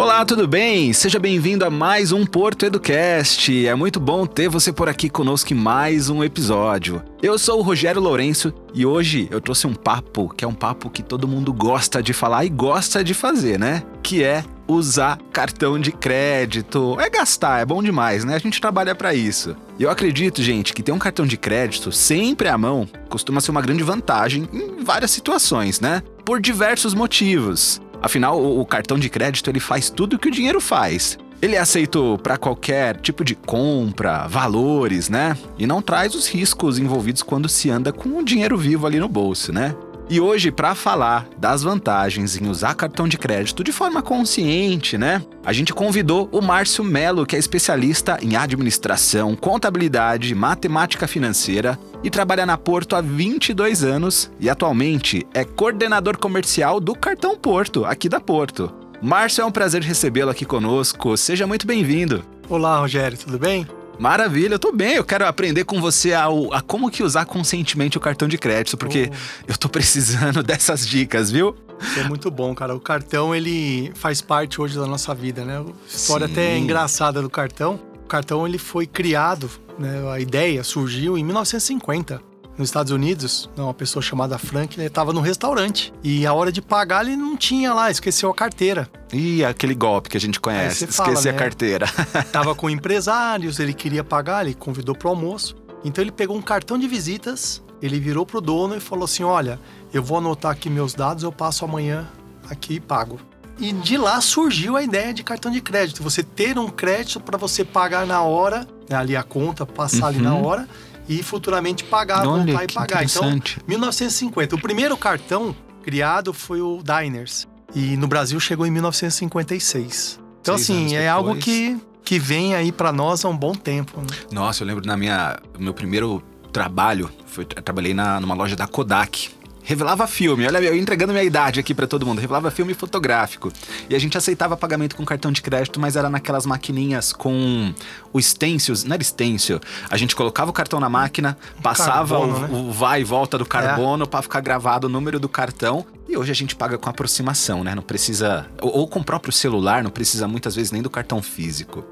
Olá, tudo bem? Seja bem-vindo a mais um Porto Educast. É muito bom ter você por aqui conosco em mais um episódio. Eu sou o Rogério Lourenço e hoje eu trouxe um papo que é um papo que todo mundo gosta de falar e gosta de fazer, né? Que é usar cartão de crédito. É gastar, é bom demais, né? A gente trabalha para isso. E eu acredito, gente, que ter um cartão de crédito sempre à mão costuma ser uma grande vantagem em várias situações, né? Por diversos motivos. Afinal, o, cartão de crédito ele faz tudo o que o dinheiro faz. Ele é aceito para qualquer tipo de compra, valores, né? E não traz os riscos envolvidos quando se anda com o dinheiro vivo ali no bolso, né? E hoje, para falar das vantagens em usar cartão de crédito de forma consciente, né? A gente convidou o Márcio Melo, que é especialista em administração, contabilidade, matemática financeira e trabalha na Porto há 22 anos e atualmente é coordenador comercial do Cartão Porto, aqui da Porto. Márcio, é um prazer recebê-lo aqui conosco. Seja muito bem-vindo. Olá, Rogério, tudo bem? Maravilha, eu tô bem. Eu quero aprender com você a, a como que usar conscientemente o cartão de crédito, porque oh. eu tô precisando dessas dicas, viu? Isso é muito bom, cara. O cartão, ele faz parte hoje da nossa vida, né? História Sim. até engraçada do cartão. O cartão, ele foi criado, né? A ideia surgiu em 1950 nos Estados Unidos, uma pessoa chamada Frank, ele estava no restaurante. E a hora de pagar, ele não tinha lá, esqueceu a carteira. E aquele golpe que a gente conhece, esquecer né? a carteira. Tava com empresários, ele queria pagar, ele convidou para o almoço. Então ele pegou um cartão de visitas, ele virou pro dono e falou assim: Olha, eu vou anotar aqui meus dados, eu passo amanhã aqui e pago. E de lá surgiu a ideia de cartão de crédito. Você ter um crédito para você pagar na hora, né, ali a conta, passar uhum. ali na uhum. hora e futuramente pagar, Olha, voltar e pagar. Então, 1950. O primeiro cartão criado foi o Diners. E no Brasil chegou em 1956. Então, Seis assim, é algo que, que vem aí para nós há um bom tempo. Né? Nossa, eu lembro na minha meu primeiro trabalho, foi, trabalhei na, numa loja da Kodak revelava filme. Olha, eu entregando minha idade aqui para todo mundo. Revelava filme fotográfico. E a gente aceitava pagamento com cartão de crédito, mas era naquelas maquininhas com o stencil, não era stencil. A gente colocava o cartão na máquina, passava carbono, o, né? o, vai e volta do carbono é. para ficar gravado o número do cartão. E hoje a gente paga com aproximação, né? Não precisa. Ou, ou com o próprio celular, não precisa muitas vezes nem do cartão físico.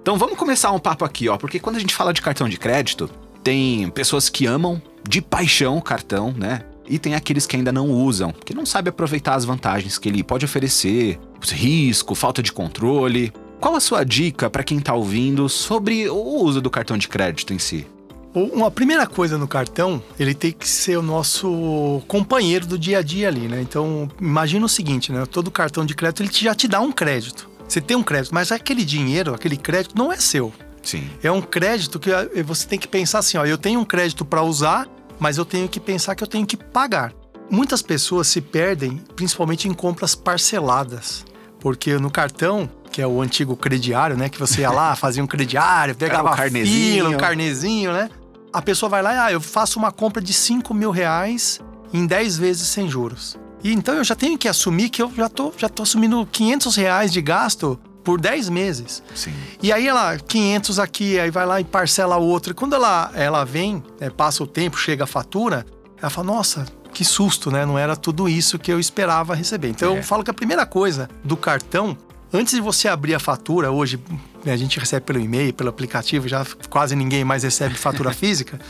Então vamos começar um papo aqui, ó, porque quando a gente fala de cartão de crédito, tem pessoas que amam de paixão o cartão, né? E tem aqueles que ainda não usam, que não sabem aproveitar as vantagens que ele pode oferecer, risco, falta de controle. Qual a sua dica para quem está ouvindo sobre o uso do cartão de crédito em si? Uma primeira coisa no cartão, ele tem que ser o nosso companheiro do dia a dia ali, né? Então, imagina o seguinte, né? Todo cartão de crédito ele já te dá um crédito. Você tem um crédito, mas aquele dinheiro, aquele crédito não é seu. Sim. É um crédito que eh, você tem que pensar assim, ó, eu tenho um crédito para usar mas eu tenho que pensar que eu tenho que pagar. Muitas pessoas se perdem, principalmente em compras parceladas, porque no cartão, que é o antigo crediário, né, que você ia lá, fazia um crediário, pegava um carnezinho, fila, um carnezinho, né? A pessoa vai lá e ah, eu faço uma compra de 5 mil reais em 10 vezes sem juros. E então eu já tenho que assumir que eu já tô, já tô assumindo 500 reais de gasto por 10 meses. Sim. E aí ela, 500 aqui, aí vai lá e parcela outra. E quando ela, ela vem, né, passa o tempo, chega a fatura, ela fala, nossa, que susto, né? Não era tudo isso que eu esperava receber. Então é. eu falo que a primeira coisa do cartão, antes de você abrir a fatura, hoje né, a gente recebe pelo e-mail, pelo aplicativo, já quase ninguém mais recebe fatura física.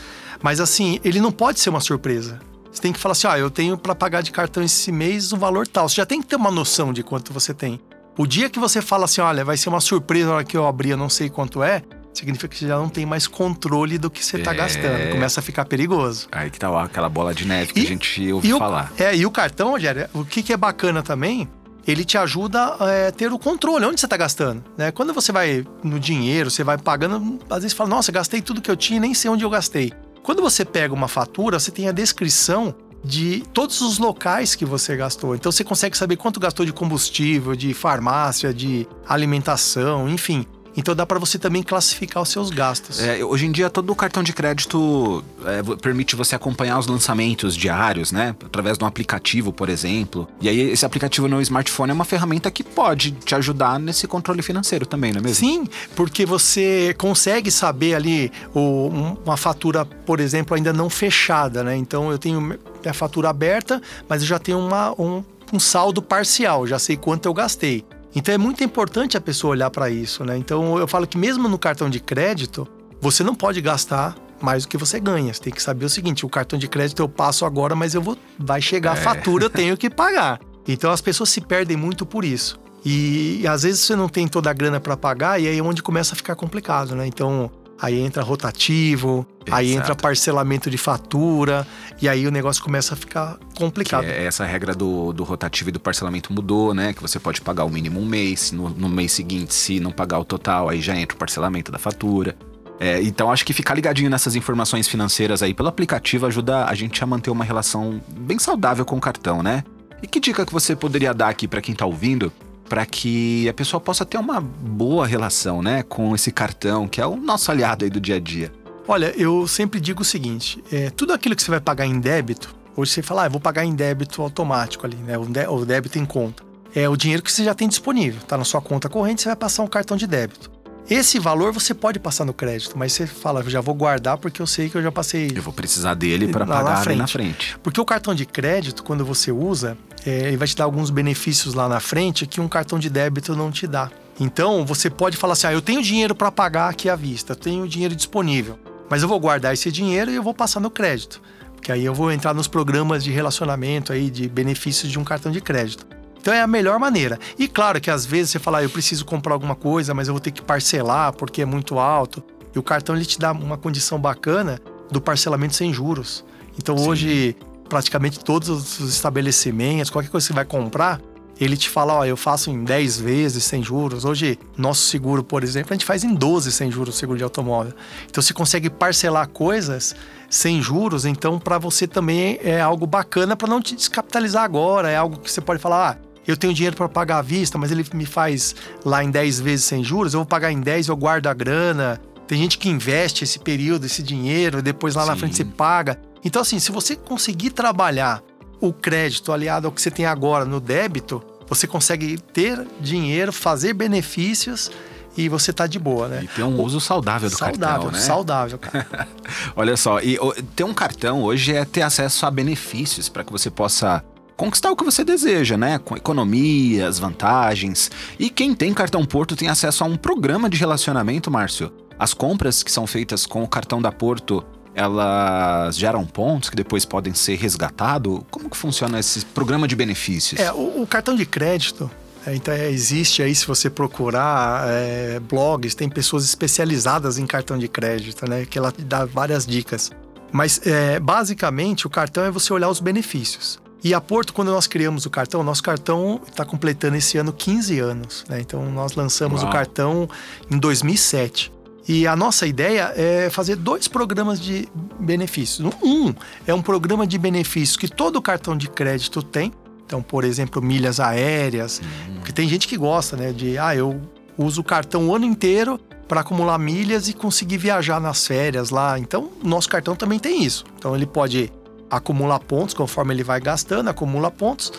Mas assim, ele não pode ser uma surpresa. Você tem que falar assim: ó, ah, eu tenho para pagar de cartão esse mês um valor tal. Você já tem que ter uma noção de quanto você tem. O dia que você fala assim, olha, vai ser uma surpresa na hora que eu abrir, eu não sei quanto é, significa que você já não tem mais controle do que você está é... gastando. Começa a ficar perigoso. Aí que tá ó, aquela bola de neve que e, a gente ouve falar. É, e o cartão, Rogério, o que, que é bacana também, ele te ajuda a é, ter o controle, onde você está gastando. Né? Quando você vai no dinheiro, você vai pagando, às vezes fala, nossa, gastei tudo que eu tinha e nem sei onde eu gastei. Quando você pega uma fatura, você tem a descrição de todos os locais que você gastou. Então você consegue saber quanto gastou de combustível, de farmácia, de alimentação, enfim. Então dá para você também classificar os seus gastos. É, hoje em dia todo o cartão de crédito é, permite você acompanhar os lançamentos diários, né? Através de um aplicativo, por exemplo. E aí esse aplicativo no smartphone é uma ferramenta que pode te ajudar nesse controle financeiro também, não é mesmo? Sim, porque você consegue saber ali o, uma fatura, por exemplo, ainda não fechada, né? Então eu tenho a fatura aberta, mas eu já tenho uma, um, um saldo parcial, já sei quanto eu gastei. Então é muito importante a pessoa olhar para isso, né? Então eu falo que mesmo no cartão de crédito, você não pode gastar mais do que você ganha. Você tem que saber o seguinte: o cartão de crédito eu passo agora, mas eu vou. Vai chegar é. a fatura, eu tenho que pagar. Então as pessoas se perdem muito por isso. E, e às vezes você não tem toda a grana para pagar, e aí é onde começa a ficar complicado, né? Então aí entra rotativo, Exato. aí entra parcelamento de fatura, e aí o negócio começa a ficar complicado. É essa regra do, do rotativo e do parcelamento mudou, né? Que você pode pagar o mínimo um mês, no, no mês seguinte, se não pagar o total, aí já entra o parcelamento da fatura. É, então acho que ficar ligadinho nessas informações financeiras aí pelo aplicativo ajuda a gente a manter uma relação bem saudável com o cartão, né? E que dica que você poderia dar aqui para quem tá ouvindo para que a pessoa possa ter uma boa relação, né, com esse cartão que é o nosso aliado aí do dia a dia? Olha, eu sempre digo o seguinte: é, tudo aquilo que você vai pagar em débito, hoje você fala, ah, eu vou pagar em débito automático ali, né, o débito em conta. É o dinheiro que você já tem disponível, tá na sua conta corrente, você vai passar um cartão de débito. Esse valor você pode passar no crédito, mas você fala, eu já vou guardar porque eu sei que eu já passei. Eu vou precisar dele para pagar na frente. na frente. Porque o cartão de crédito, quando você usa, é, ele vai te dar alguns benefícios lá na frente que um cartão de débito não te dá. Então, você pode falar assim: ah, eu tenho dinheiro para pagar aqui à vista, eu tenho dinheiro disponível, mas eu vou guardar esse dinheiro e eu vou passar no crédito. Porque aí eu vou entrar nos programas de relacionamento aí, de benefícios de um cartão de crédito. Então é a melhor maneira. E claro que às vezes você fala, ah, eu preciso comprar alguma coisa, mas eu vou ter que parcelar porque é muito alto. E o cartão ele te dá uma condição bacana do parcelamento sem juros. Então Sim. hoje, praticamente todos os estabelecimentos, qualquer coisa que você vai comprar, ele te fala, ó, eu faço em 10 vezes sem juros. Hoje, nosso seguro, por exemplo, a gente faz em 12 sem juros o seguro de automóvel. Então você consegue parcelar coisas sem juros, então para você também é algo bacana para não te descapitalizar agora, é algo que você pode falar, ah, eu tenho dinheiro para pagar à vista, mas ele me faz lá em 10 vezes sem juros, eu vou pagar em 10, eu guardo a grana. Tem gente que investe esse período, esse dinheiro, e depois lá Sim. na frente você paga. Então, assim, se você conseguir trabalhar o crédito aliado ao que você tem agora no débito, você consegue ter dinheiro, fazer benefícios e você tá de boa, né? E ter um uso saudável do saudável, cartão, né? Saudável, cara. Olha só, e ter um cartão hoje é ter acesso a benefícios para que você possa conquistar o que você deseja, né? Com economias, vantagens. E quem tem cartão Porto tem acesso a um programa de relacionamento, Márcio. As compras que são feitas com o cartão da Porto, elas geram pontos que depois podem ser resgatados? Como que funciona esse programa de benefícios? É, o, o cartão de crédito, é, então é, existe aí, se você procurar é, blogs, tem pessoas especializadas em cartão de crédito, né? Que ela dá várias dicas. Mas é, basicamente o cartão é você olhar os benefícios. E a Porto, quando nós criamos o cartão, nosso cartão está completando esse ano 15 anos. Né? Então, nós lançamos Uau. o cartão em 2007. E a nossa ideia é fazer dois programas de benefícios. Um é um programa de benefícios que todo cartão de crédito tem. Então, por exemplo, milhas aéreas. Hum. Porque tem gente que gosta, né? De, ah, eu uso o cartão o ano inteiro para acumular milhas e conseguir viajar nas férias lá. Então, nosso cartão também tem isso. Então, ele pode acumula pontos conforme ele vai gastando, acumula pontos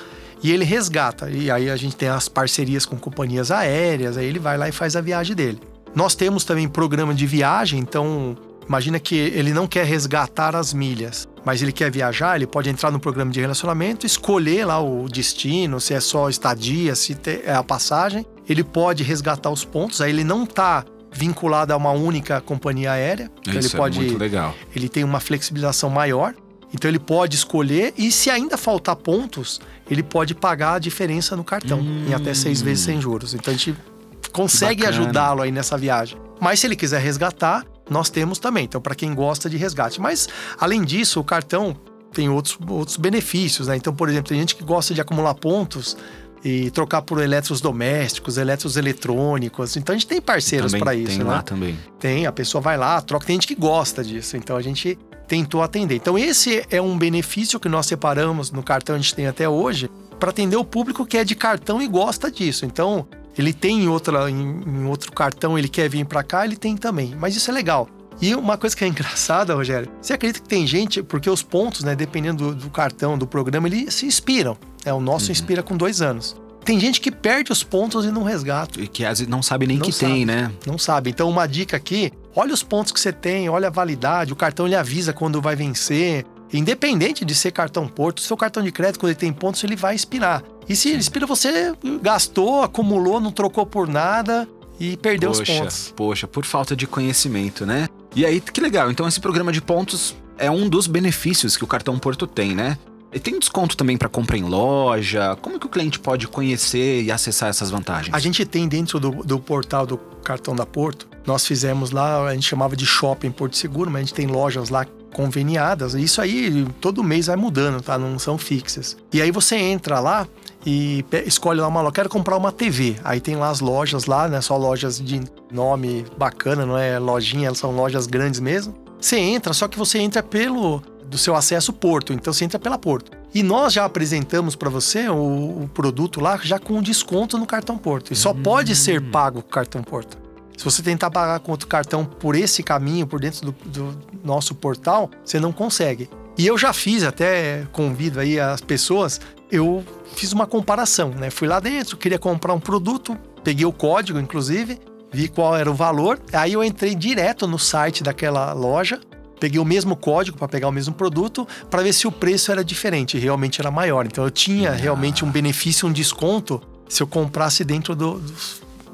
e ele resgata. E aí a gente tem as parcerias com companhias aéreas, aí ele vai lá e faz a viagem dele. Nós temos também programa de viagem, então imagina que ele não quer resgatar as milhas, mas ele quer viajar, ele pode entrar no programa de relacionamento, escolher lá o destino, se é só estadia, se é a passagem, ele pode resgatar os pontos, aí ele não está vinculado a uma única companhia aérea, então Isso ele pode, é muito legal. ele tem uma flexibilização maior. Então ele pode escolher e se ainda faltar pontos, ele pode pagar a diferença no cartão hum. em até seis vezes sem juros. Então a gente consegue ajudá-lo aí nessa viagem. Mas se ele quiser resgatar, nós temos também. Então para quem gosta de resgate. Mas além disso, o cartão tem outros, outros benefícios, né? Então, por exemplo, tem gente que gosta de acumular pontos e trocar por eletrodomésticos, eletros eletrônicos. Então a gente tem parceiros para isso, tem né? lá também. Tem, a pessoa vai lá, troca. Tem gente que gosta disso. Então a gente tentou atender. Então, esse é um benefício que nós separamos no cartão, a gente tem até hoje, para atender o público que é de cartão e gosta disso. Então, ele tem em, outra, em, em outro cartão, ele quer vir para cá, ele tem também. Mas isso é legal. E uma coisa que é engraçada, Rogério, você acredita que tem gente, porque os pontos, né, dependendo do, do cartão, do programa, eles se inspiram. É, o nosso uhum. inspira com dois anos. Tem gente que perde os pontos e não resgata. E que às vezes não sabe nem não que sabe, tem, né? Não sabe. Então, uma dica aqui: olha os pontos que você tem, olha a validade. O cartão ele avisa quando vai vencer. Independente de ser cartão Porto, seu cartão de crédito, quando ele tem pontos, ele vai expirar. E se ele expira, você gastou, acumulou, não trocou por nada e perdeu poxa, os pontos. Poxa, por falta de conhecimento, né? E aí, que legal. Então, esse programa de pontos é um dos benefícios que o cartão Porto tem, né? E tem desconto também para compra em loja? Como que o cliente pode conhecer e acessar essas vantagens? A gente tem dentro do, do portal do cartão da Porto, nós fizemos lá, a gente chamava de shopping Porto Seguro, mas a gente tem lojas lá conveniadas. Isso aí todo mês vai mudando, tá? Não são fixas. E aí você entra lá e escolhe lá uma loja, quero comprar uma TV. Aí tem lá as lojas lá, né? Só lojas de nome bacana, não é lojinha, são lojas grandes mesmo. Você entra, só que você entra pelo do seu acesso Porto, então você entra pela Porto. E nós já apresentamos para você o, o, produto lá já com desconto no cartão Porto. E só hum. pode ser pago com cartão Porto. Se você tentar pagar com outro cartão por esse caminho, por dentro do, do nosso portal, você não consegue. E eu já fiz, até convido aí as pessoas, eu fiz uma comparação, né? Fui lá dentro, queria comprar um produto, peguei o código, inclusive, vi qual era o valor, aí eu entrei direto no site daquela loja, peguei o mesmo código para pegar o mesmo produto, para ver se o preço era diferente, realmente era maior. Então eu tinha ah. realmente um benefício, um desconto se eu comprasse dentro do, do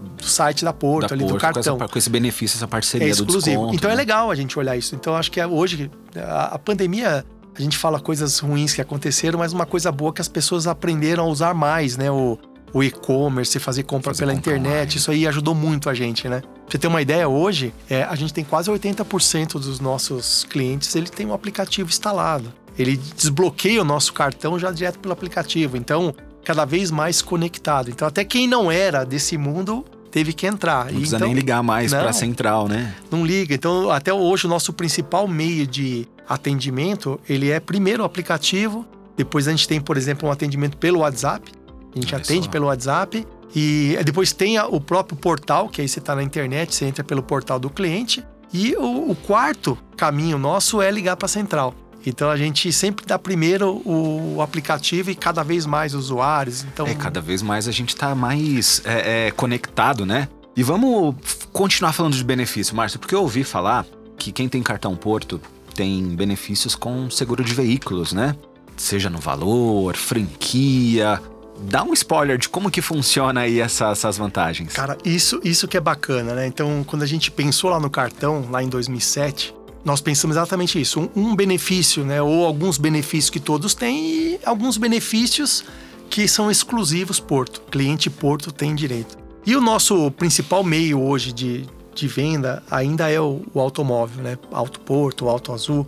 do site da Porto, da ali Porto, do cartão. Com, essa, com, esse benefício, essa parceria é exclusivo. desconto. Então é né? é legal a gente olhar isso. Então acho que é hoje a, a pandemia a gente fala coisas ruins que aconteceram, mas uma coisa boa é que as pessoas aprenderam a usar mais, né? O, o e-commerce, fazer compra fazer pela compra internet, online. isso aí ajudou muito a gente, né? Pra você ter uma ideia, hoje é, a gente tem quase 80% dos nossos clientes, ele tem um aplicativo instalado. Ele desbloqueia o nosso cartão já direto pelo aplicativo. Então, cada vez mais conectado. Então, até quem não era desse mundo teve que entrar. Não precisa então, nem ligar mais para a central, né? Não liga. Então, até hoje, o nosso principal meio de atendimento, ele é primeiro o aplicativo, depois a gente tem, por exemplo, um atendimento pelo WhatsApp. A gente Olha atende só. pelo WhatsApp. E depois tem o próprio portal, que aí você está na internet, você entra pelo portal do cliente. E o, o quarto caminho nosso é ligar para a central. Então a gente sempre dá primeiro o aplicativo e cada vez mais usuários. Então... É, cada vez mais a gente está mais é, é, conectado, né? E vamos continuar falando de benefício, Márcio, porque eu ouvi falar que quem tem cartão Porto tem benefícios com seguro de veículos, né? Seja no valor, franquia. Dá um spoiler de como que funciona aí essa, essas vantagens. Cara, isso, isso que é bacana, né? Então, quando a gente pensou lá no cartão, lá em 2007, nós pensamos exatamente isso. Um, um, benefício, né? Ou alguns benefícios que todos têm e alguns benefícios que são exclusivos Porto. Cliente Porto tem direito. E o nosso principal meio hoje de, de venda ainda é o, o automóvel, né? Auto Porto, Auto Azul.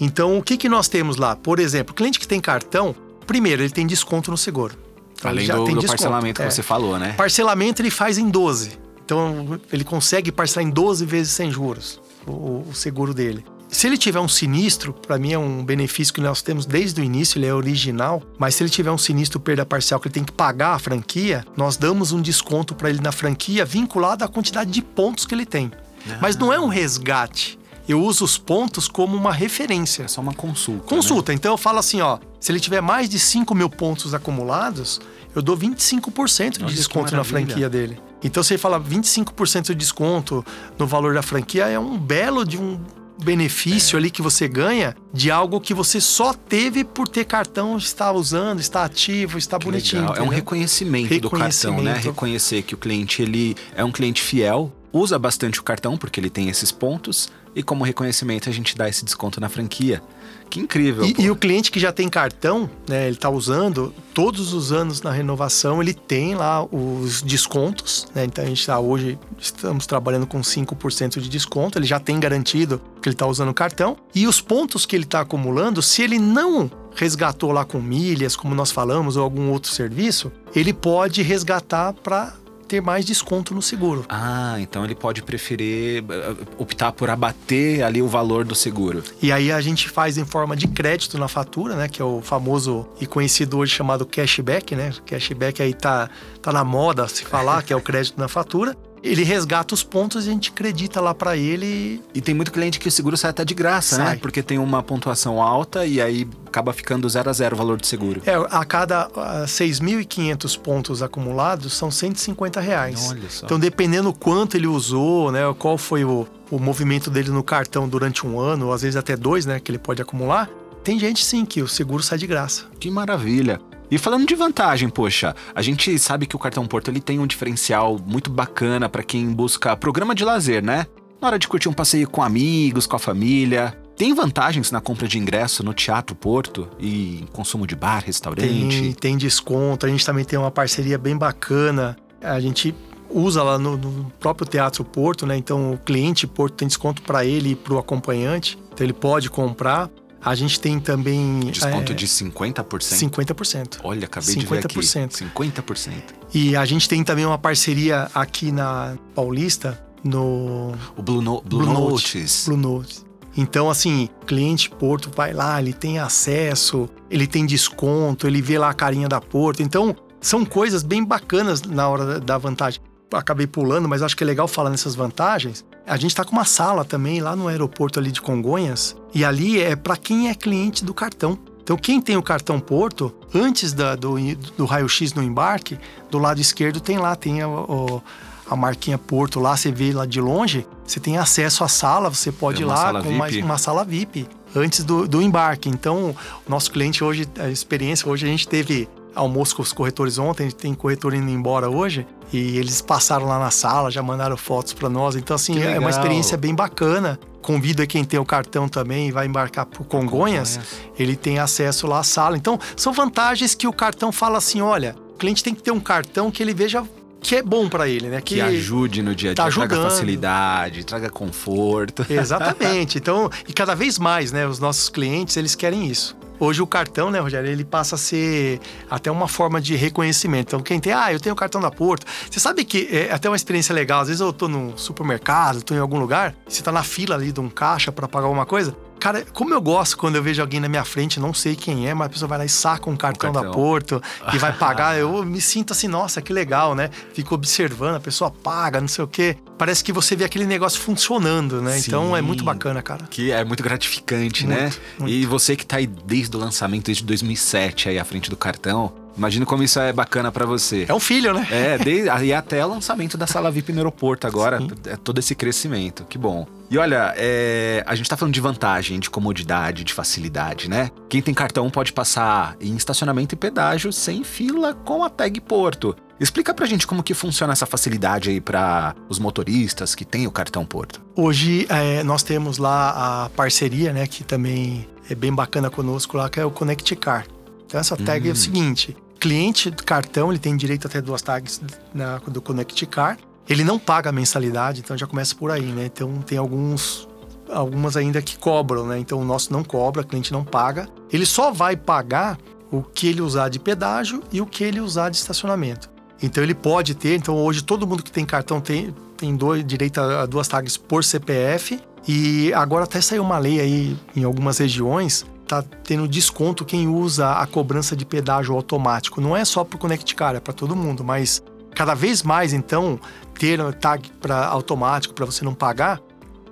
Então, o que, que nós temos lá? Por exemplo, cliente que tem cartão, primeiro, ele tem desconto no seguro. Então, Além do, do parcelamento que é. você falou, né? Parcelamento ele faz em 12. Então, ele consegue parcelar em 12 vezes sem juros o, o seguro dele. Se ele tiver um sinistro, para mim é um benefício que nós temos desde o início, ele é original, mas se ele tiver um sinistro perda parcial que ele tem que pagar a franquia, nós damos um desconto para ele na franquia vinculado à quantidade de pontos que ele tem. Ah. Mas não é um resgate. Eu uso os pontos como uma referência. É só uma consulta. Consulta. Né? Então eu falo assim, ó, se ele tiver mais de 5 mil pontos acumulados, eu dou 25% de Olha desconto na franquia dele. Então você fala 25% de desconto no valor da franquia é um belo de um benefício é. ali que você ganha de algo que você só teve por ter cartão, está usando, está ativo, está que bonitinho. É um reconhecimento, reconhecimento, do cartão, né? Reconhecer que o cliente ele é um cliente fiel, usa bastante o cartão porque ele tem esses pontos e como reconhecimento a gente dá esse desconto na franquia. Que incrível. E, e, o cliente que já tem cartão, né, ele está usando, todos os anos na renovação, ele tem lá os descontos. Né, então a gente está hoje, estamos trabalhando com 5% de desconto, ele já tem garantido que ele está usando o cartão. E os pontos que ele está acumulando, se ele não resgatou lá com milhas, como nós falamos, ou algum outro serviço, ele pode resgatar para ter mais desconto no seguro. Ah, então ele pode preferir eh, optar por abater ali o valor do seguro. E aí a gente faz em forma de crédito na fatura, né? Que é o famoso e conhecido hoje chamado cashback, né? Cashback aí tá, tá na moda se falar, que é o crédito na fatura ele resgata os pontos e a gente acredita lá para ele. E tem muito cliente que o seguro sai até de graça, né? sai. né? Porque tem uma pontuação alta e aí acaba ficando zero a zero o valor de seguro. É, a cada 6.500 pontos acumulados são 150 reais. Olha só. Então, dependendo quanto ele usou, né? Qual foi o, o movimento dele no cartão durante um ano, ou às vezes até dois, né? Que ele pode acumular tem gente sim que o seguro sai de graça. Que maravilha. E falando de vantagem, poxa, a gente sabe que o cartão Porto ele tem um diferencial muito bacana para quem busca programa de lazer, né? Na hora de curtir um passeio com amigos, com a família. Tem vantagens na compra de ingresso no Teatro Porto e consumo de bar, restaurante? Tem, tem desconto. A gente também tem uma parceria bem bacana. A gente usa lá no, no próprio Teatro Porto, né? Então o cliente Porto tem desconto para ele e para o acompanhante. Então ele pode comprar. A gente tem também. Desconto é, de 50%? 50%. Olha, acabei 50%. de ver aqui. 50%. E a gente tem também uma parceria aqui na Paulista, no. O Blue, no Blue, Blue Notes. Blue Notes. Então, assim, cliente Porto vai lá, ele tem acesso, ele tem desconto, ele vê lá a carinha da Porto. Então, são coisas bem bacanas na hora da vantagem. Acabei pulando, mas acho que é legal falar nessas vantagens. A gente está com uma sala também lá no aeroporto ali de Congonhas, e ali é para quem é cliente do cartão. Então, quem tem o cartão Porto, antes da, do, do raio-x no embarque, do lado esquerdo tem lá, tem o a marquinha Porto lá, você vê lá de longe, você tem acesso à sala, você pode ir lá com uma, uma, sala VIP antes do, do embarque. Então, o nosso cliente hoje, a experiência, hoje a gente teve almoço com os corretores ontem, tem corretor indo embora hoje, e eles passaram lá na sala, já mandaram fotos para nós. Então, assim, é uma experiência bem bacana. Convido quem tem o cartão também e vai embarcar para Congonhas, Congonhas, ele tem acesso lá à sala. Então, são vantagens que o cartão fala assim: olha, o cliente tem que ter um cartão que ele veja que é bom para ele, né? Que, que, ajude no dia a dia, tá traga facilidade, traga conforto. Exatamente. Então, e cada vez mais, né? Os nossos clientes, eles querem isso. Hoje o cartão, né, Rogério, ele passa a ser até uma forma de reconhecimento. Então, quem tem, ah, eu tenho o cartão da Porto. Você sabe que é até uma experiência legal. Às vezes eu tô no supermercado, tô em algum lugar, você tá na fila ali de um caixa para pagar alguma coisa. Cara, como eu gosto quando eu vejo alguém na minha frente, não sei quem é, mas a pessoa vai lá e saca um cartão, cartão. da Porto e vai pagar. eu me sinto assim, nossa, que legal, né? Fico observando, a pessoa paga, não sei o quê. Parece que você vê aquele negócio funcionando, né? Sim, então é muito bacana, cara. Que é muito gratificante, muito, né? Muito. E você que tá aí desde o lançamento, desde 2007 aí à frente do cartão, Imagina como isso é bacana para você. É um filho, né? É, desde, e até o lançamento da sala VIP no aeroporto agora, Sim. é todo esse crescimento. Que bom. E olha, é, a gente tá falando de vantagem, de comodidade, de facilidade, né? Quem tem cartão pode passar em estacionamento e pedágio sem fila com a tag Porto. Explica pra gente como que funciona essa facilidade aí para os motoristas que têm o cartão Porto. Hoje é, nós temos lá a parceria, né, que também é bem bacana conosco lá, que é o Connect Car. Então essa tag hum. é o hum. seguinte, cliente do cartão, ele tem direito a ter duas tags na, do Connect Car. Ele não paga mensalidade, então já começa por aí, né? Então tem alguns algumas ainda que cobram, né? Então o nosso não cobra, o cliente não paga. Ele só vai pagar o que ele usar de pedágio e o que ele usar de estacionamento. Então ele pode ter, então hoje todo mundo que tem cartão tem, tem dois, direito a duas tags por CPF. E agora até saiu uma lei aí em algumas regiões tá tendo desconto quem usa a cobrança de pedágio automático. Não é só para o Connect Car, é para todo mundo, mas cada vez mais então ter tag para automático para você não pagar,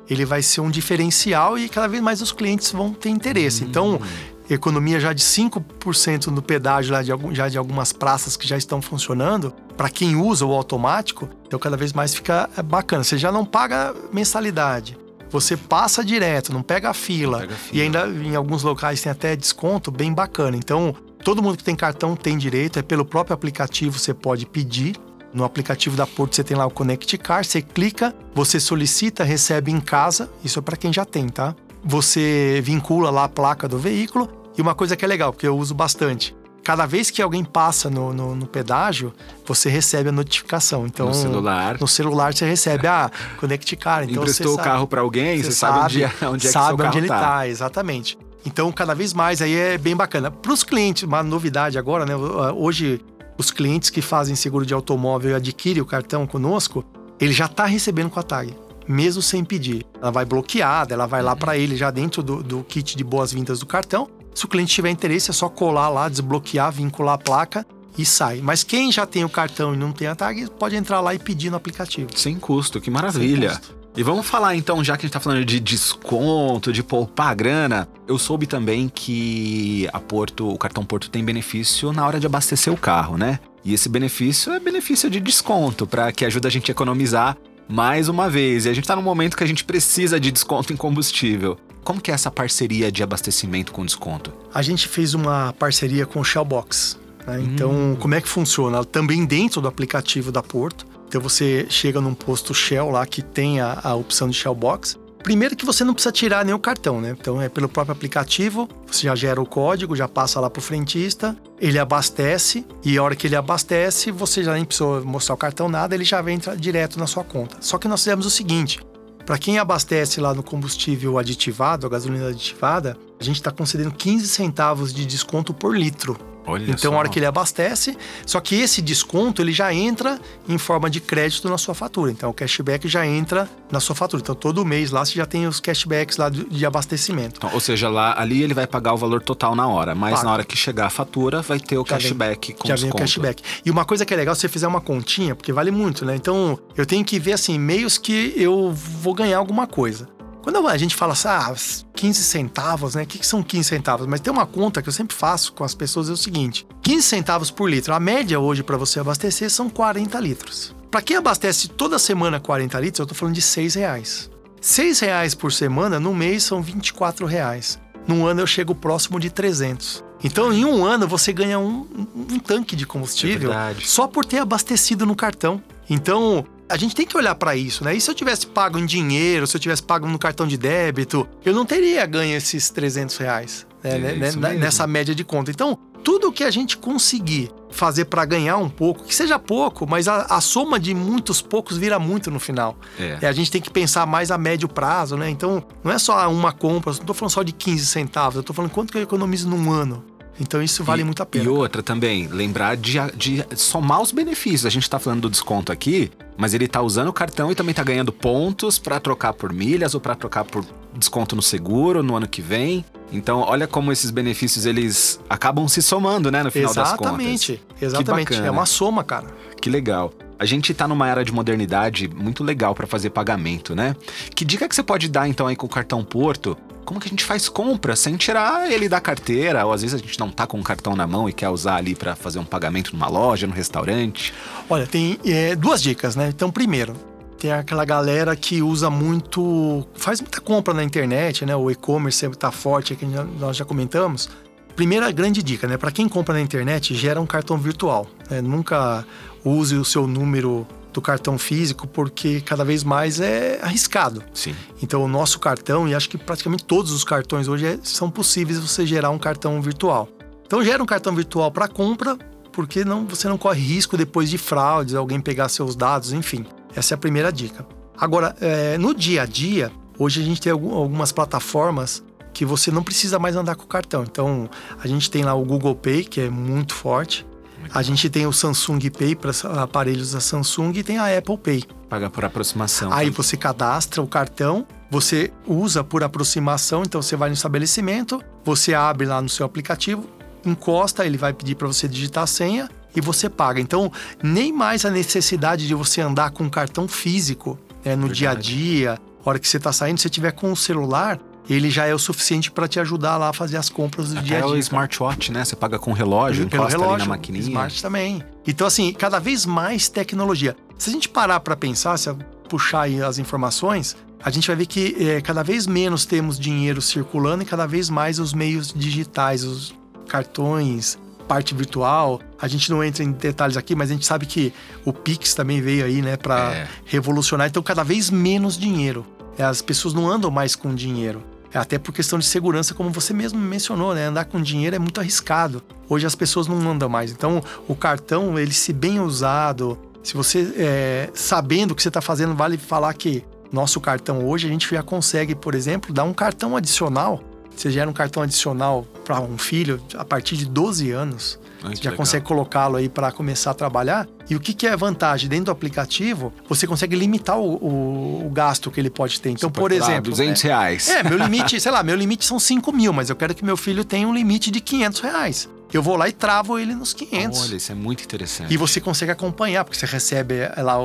ele vai ser um diferencial e cada vez mais os clientes vão ter interesse. Hum. Então, economia já de 5% no pedágio lá de, já de algumas praças que já estão funcionando, para quem usa o automático, então cada vez mais fica é, bacana. Você já não paga mensalidade você passa direto, não pega a fila. Pega a fila. E ainda em alguns locais tem até desconto bem bacana. Então, todo mundo que tem cartão tem direito, é pelo próprio aplicativo você pode pedir. No aplicativo da Porto você tem lá o Connect Car, você clica, você solicita, recebe em casa. Isso é para quem já tem, tá? Você vincula lá a placa do veículo. E uma coisa que é legal, porque eu uso bastante cada vez que alguém passa no, no, no, pedágio, você recebe a notificação. Então, no celular. No celular você recebe, ah, Connect Car. Então, Emprestou o carro para alguém, você, sabe, onde, é, onde é sabe que seu onde ele tá. tá, exatamente. Então, cada vez mais aí é bem bacana. Para os clientes, uma novidade agora, né? Hoje, os clientes que fazem seguro de automóvel e adquirem o cartão conosco, ele já está recebendo com a tag mesmo sem pedir. Ela vai bloqueada, ela vai lá para ele já dentro do, do kit de boas-vindas do cartão se o cliente tiver interesse, é só colar lá, desbloquear, vincular a placa e sai. Mas quem já tem o cartão e não tem a tag, pode entrar lá e pedir no aplicativo. Sem custo, que maravilha. Custo. E vamos falar então, já que a gente tá falando de desconto, de poupar grana, eu soube também que a Porto, o cartão Porto tem benefício na hora de abastecer o carro, né? E esse benefício é benefício de desconto, para que ajude a gente a economizar mais uma vez. E a gente tá num momento que a gente precisa de desconto em combustível. Como que é essa parceria de abastecimento com desconto? A gente fez uma parceria com o Shellbox. Né? Então, hum. como é que funciona? Também dentro do aplicativo da Porto. Então, você chega num posto Shell lá que tem a, a opção de Shellbox. Primeiro que você não precisa tirar nem o cartão, né? Então é pelo próprio aplicativo, você já gera o código, já passa lá pro frentista, ele abastece e a hora que ele abastece, você já nem precisa mostrar o cartão nada, ele já vem direto na sua conta. Só que nós fizemos o seguinte, para quem abastece lá no combustível aditivado, a gasolina aditivada, a gente está concedendo 15 centavos de desconto por litro. Olha então, só. a hora que ele abastece, só que esse desconto ele já entra em forma de crédito na sua fatura. Então, o cashback já entra na sua fatura. Então, todo mês lá você já tem os cashbacks lá de, abastecimento. Então, ou seja, lá ali ele vai pagar o valor total na hora, mas Paga. na hora que chegar a fatura vai ter o já cashback vem, com já desconto. vem o cashback. E uma coisa que é legal, se você fizer uma continha, porque vale muito, né? Então, eu tenho que ver assim, meios que eu vou ganhar alguma coisa. Quando a gente fala assim, ah, 15 centavos, né? O que, que são 15 centavos? Mas tem uma conta que eu sempre faço com as pessoas, é o seguinte: 15 centavos por litro. A média hoje para você abastecer são 40 litros. Para quem abastece toda semana 40 litros, eu tô falando de 6 reais. 6 reais por semana, no mês são 24 reais. Num ano eu chego próximo de 300. Então, em um ano, você ganha um, um tanque de combustível é só por ter abastecido no cartão. Então, a gente tem que olhar para isso, né? E se eu tivesse pago em dinheiro, se eu tivesse pago no cartão de débito, eu não teria ganho esses 300 reais né? É né? nessa média de conta. Então, tudo que a gente conseguir fazer para ganhar um pouco, que seja pouco, mas a, a, soma de muitos poucos vira muito no final. É. E a gente tem que pensar mais a médio prazo, né? Então, não é só uma compra, não tô falando só de 15 centavos, eu tô falando quanto que eu economizo num ano. Então isso vale e, muito a pena. E outra também, lembrar de, de somar os benefícios. A gente está falando do desconto aqui, mas ele está usando o cartão e também está ganhando pontos para trocar por milhas ou para trocar por desconto no seguro no ano que vem. Então, olha como esses benefícios eles acabam se somando, né, no final exatamente, das contas. Exatamente, exatamente. É uma soma, cara. Que legal. A gente está numa era de modernidade muito legal para fazer pagamento, né? Que dica que você pode dar então aí com o cartão Porto como que a gente faz compra sem tirar ele da carteira? Ou às vezes a gente não tá com o cartão na mão e quer usar ali para fazer um pagamento numa loja, no restaurante. Olha, tem é, duas dicas, né? Então, primeiro, tem aquela galera que usa muito, faz muita compra na internet, né? O e-commerce sempre tá forte, que nós já comentamos. Primeira grande dica, né? Para quem compra na internet, gera um cartão virtual. Né? Nunca use o seu número do cartão físico, porque cada vez mais é arriscado. Sim. Então, o nosso cartão, e acho que praticamente todos os cartões hoje é, são possíveis você gerar um cartão virtual. Então, gera um cartão virtual para compra, porque não, você não corre risco depois de fraudes, alguém pegar seus dados, enfim. Essa é a primeira dica. Agora, é, no dia a dia, hoje a gente tem algumas plataformas que você não precisa mais andar com o cartão. Então, a gente tem lá o Google Pay, que é muito forte. A gente tem o Samsung Pay para aparelhos da Samsung e tem a Apple Pay. Paga por aproximação. Aí você cadastra o cartão, você usa por aproximação, então você vai no estabelecimento, você abre lá no seu aplicativo, encosta, ele vai pedir para você digitar a senha e você paga. Então, nem mais a necessidade de você andar com um cartão físico né, no Verdade. dia a dia. Hora que você está saindo, se você tiver com o celular, ele já é o suficiente para te ajudar lá a fazer as compras do Até dia a dia. É o smartwatch, né? Você paga com relógio, Pelo encosta relógio, ali na maquininha. Smart também. Então, assim, cada vez mais tecnologia. Se a gente parar para pensar, se puxar aí as informações, a gente vai ver que é, cada vez menos temos dinheiro circulando e cada vez mais os meios digitais, os cartões, parte virtual. A gente não entra em detalhes aqui, mas a gente sabe que o Pix também veio aí, né, para é. revolucionar. Então, cada vez menos dinheiro. As pessoas não andam mais com dinheiro. É até por questão de segurança, como você mesmo mencionou, né? Andar com dinheiro é muito arriscado. Hoje as pessoas não andam mais. Então, o cartão, ele se bem usado, se você é, sabendo o que você está fazendo, vale falar que nosso cartão hoje a gente já consegue, por exemplo, dar um cartão adicional. Você gera um cartão adicional para um filho a partir de 12 anos. Já legal. consegue colocá-lo aí para começar a trabalhar. E o que, que é vantagem? Dentro do aplicativo, você consegue limitar o, o, o gasto que ele pode ter. Então, Super por exemplo. 200 é, reais. É, meu limite, sei lá, meu limite são 5 mil, mas eu quero que meu filho tenha um limite de 500 reais. Eu vou lá e travo ele nos 500. Olha, isso é muito interessante. E você consegue acompanhar, porque você recebe é, lá,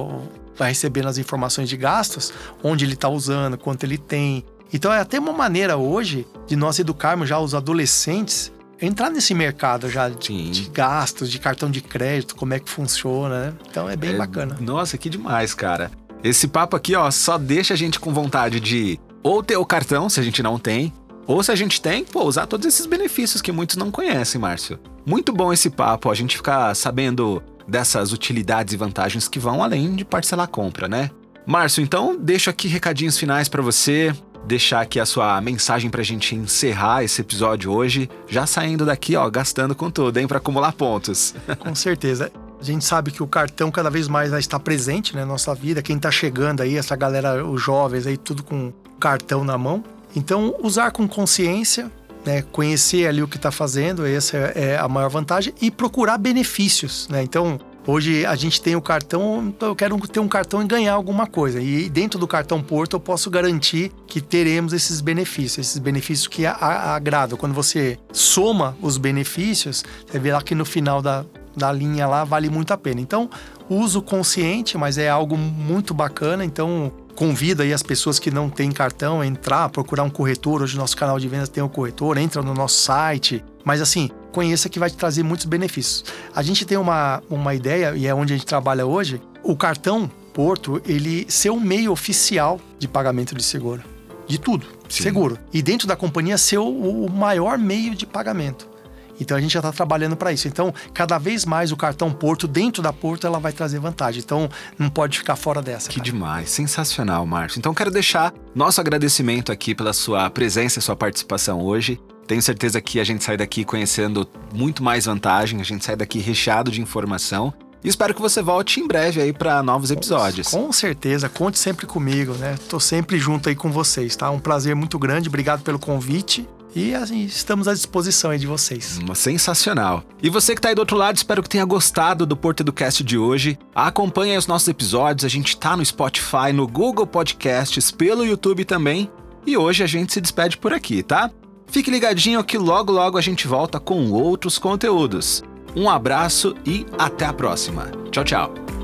vai recebendo as informações de gastos, onde ele está usando, quanto ele tem. Então é até uma maneira hoje de nós educarmos já os adolescentes entrar nesse mercado já de, de, gastos, de cartão de crédito, como é que funciona, né? Então é bem é, bacana. Nossa, que demais, cara. Esse papo aqui, ó, só deixa a gente com vontade de ou ter o cartão, se a gente não tem, ou se a gente tem, pô, usar todos esses benefícios que muitos não conhecem, Márcio. Muito bom esse papo, a gente ficar sabendo dessas utilidades e vantagens que vão além de parcelar a compra, né? Márcio, então deixo aqui recadinhos finais para você, deixar aqui a sua mensagem pra gente encerrar esse episódio hoje, já saindo daqui, ó, gastando com tudo, hein, para acumular pontos. Com certeza. A gente sabe que o cartão cada vez mais vai estar presente né, na nossa vida. Quem está chegando aí, essa galera, os jovens aí, tudo com cartão na mão. Então, usar com consciência, né, conhecer ali o que está fazendo, essa é a maior vantagem, e procurar benefícios. Né? Então, Hoje a gente tem o cartão, então eu quero ter um cartão e ganhar alguma coisa. E dentro do cartão Porto eu posso garantir que teremos esses benefícios, esses benefícios que agradam. Quando você soma os benefícios, você vê lá que no final da, da linha lá vale muito a pena. Então, uso consciente, mas é algo muito bacana. Então, convido aí as pessoas que não têm cartão a entrar, procurar um corretor. Hoje nosso canal de vendas tem um corretor, entra no nosso site. Mas assim, conheça que vai te trazer muitos benefícios. A gente tem uma, uma ideia, e é onde a gente trabalha hoje, o cartão Porto, ele ser o meio oficial de pagamento de seguro. De tudo, Sim. seguro. E dentro da companhia ser o, o maior meio de pagamento. Então a gente já está trabalhando para isso. Então, cada vez mais o cartão Porto, dentro da Porto, ela vai trazer vantagem. Então, não pode ficar fora dessa. Que cara. demais, sensacional, Márcio. Então, quero deixar nosso agradecimento aqui pela sua presença e sua participação hoje. Tenho certeza que a gente sai daqui conhecendo muito mais vantagem, a gente sai daqui recheado de informação. E espero que você volte em breve aí para novos episódios. Com certeza, conte sempre comigo, né? Tô sempre junto aí com vocês, tá? Um prazer muito grande, obrigado pelo convite. E assim, estamos à disposição aí de vocês. Sensacional. E você que está aí do outro lado, espero que tenha gostado do Porto Educast de hoje. Acompanhe os nossos episódios, a gente tá no Spotify, no Google Podcasts, pelo YouTube também. E hoje a gente se despede por aqui, tá? Fique ligadinho que logo logo a gente volta com outros conteúdos. Um abraço e até a próxima. Tchau, tchau.